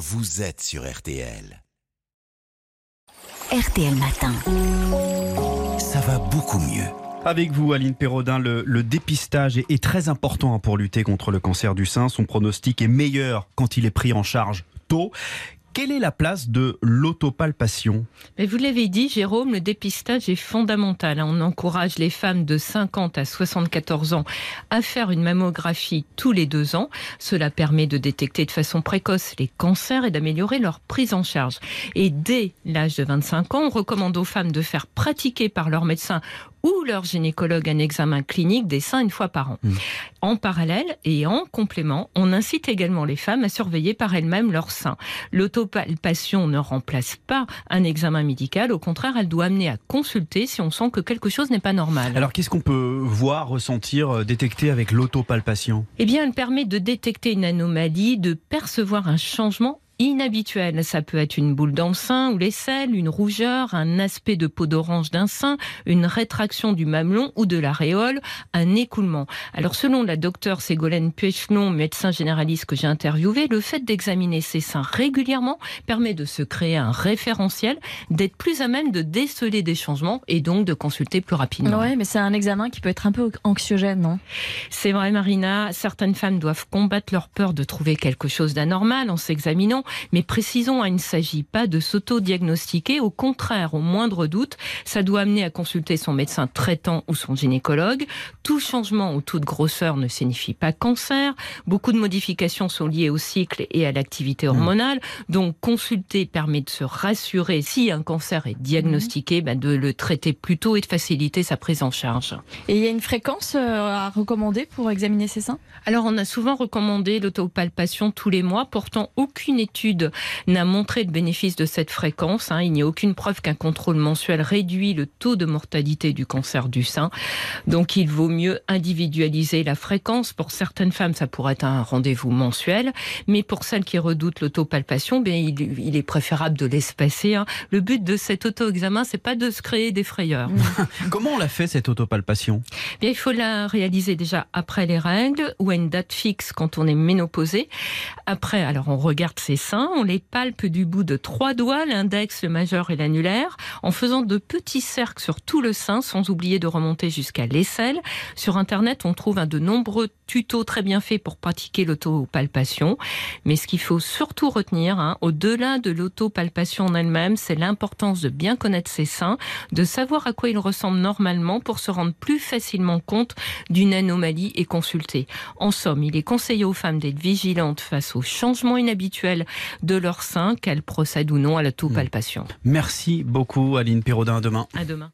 vous êtes sur RTL. RTL Matin. Ça va beaucoup mieux. Avec vous, Aline Perraudin, le, le dépistage est, est très important pour lutter contre le cancer du sein. Son pronostic est meilleur quand il est pris en charge tôt. Quelle est la place de l'autopalpation Mais vous l'avez dit, Jérôme, le dépistage est fondamental. On encourage les femmes de 50 à 74 ans à faire une mammographie tous les deux ans. Cela permet de détecter de façon précoce les cancers et d'améliorer leur prise en charge. Et dès l'âge de 25 ans, on recommande aux femmes de faire pratiquer par leur médecin ou leur gynécologue un examen clinique des seins une fois par an. Mmh. En parallèle et en complément, on incite également les femmes à surveiller par elles-mêmes leurs seins. L'autopalpation ne remplace pas un examen médical, au contraire, elle doit amener à consulter si on sent que quelque chose n'est pas normal. Alors qu'est-ce qu'on peut voir, ressentir, euh, détecter avec l'autopalpation? Eh bien, elle permet de détecter une anomalie, de percevoir un changement inhabituel. Ça peut être une boule dans le sein ou les selles, une rougeur, un aspect de peau d'orange d'un sein, une rétraction du mamelon ou de l'aréole, un écoulement. Alors selon la docteure Ségolène Puechelon, médecin généraliste que j'ai interviewé, le fait d'examiner ses seins régulièrement permet de se créer un référentiel, d'être plus à même de déceler des changements et donc de consulter plus rapidement. Ouais, mais c'est un examen qui peut être un peu anxiogène, non? C'est vrai, Marina. Certaines femmes doivent combattre leur peur de trouver quelque chose d'anormal en s'examinant. Mais précisons, hein, il ne s'agit pas de s'auto-diagnostiquer. Au contraire, au moindre doute, ça doit amener à consulter son médecin traitant ou son gynécologue. Tout changement ou toute grosseur ne signifie pas cancer. Beaucoup de modifications sont liées au cycle et à l'activité hormonale. Donc, consulter permet de se rassurer si un cancer est diagnostiqué, ben, de le traiter plus tôt et de faciliter sa prise en charge. Et il y a une fréquence euh, à recommander pour examiner ses seins? Alors, on a souvent recommandé l'autopalpation tous les mois. Pourtant, aucune étude n'a montré le bénéfice de cette fréquence. Hein. Il n'y a aucune preuve qu'un contrôle mensuel réduit le taux de mortalité du cancer du sein. Donc il vaut mieux individualiser la fréquence. Pour certaines femmes, ça pourrait être un rendez-vous mensuel. Mais pour celles qui redoutent l'autopalpation, bien, il, il, est préférable de l'espacer. Hein. Le but de cet auto-examen, c'est pas de se créer des frayeurs. Comment on l'a fait cette autopalpation? Bien, Il faut la réaliser déjà après les règles ou à une date fixe quand on est ménopausé. Après, alors on regarde ses on les palpe du bout de trois doigts, l'index, le majeur et l'annulaire, en faisant de petits cercles sur tout le sein, sans oublier de remonter jusqu'à l'aisselle. Sur Internet, on trouve un de nombreux tutos très bien faits pour pratiquer l'autopalpation. Mais ce qu'il faut surtout retenir, hein, au-delà de l'autopalpation en elle-même, c'est l'importance de bien connaître ses seins, de savoir à quoi ils ressemblent normalement pour se rendre plus facilement compte d'une anomalie et consulter. En somme, il est conseillé aux femmes d'être vigilantes face aux changements inhabituels de leur sein, qu'elles procèdent ou non à l'autopalpation. Merci beaucoup Aline Perraudin, à demain. À demain.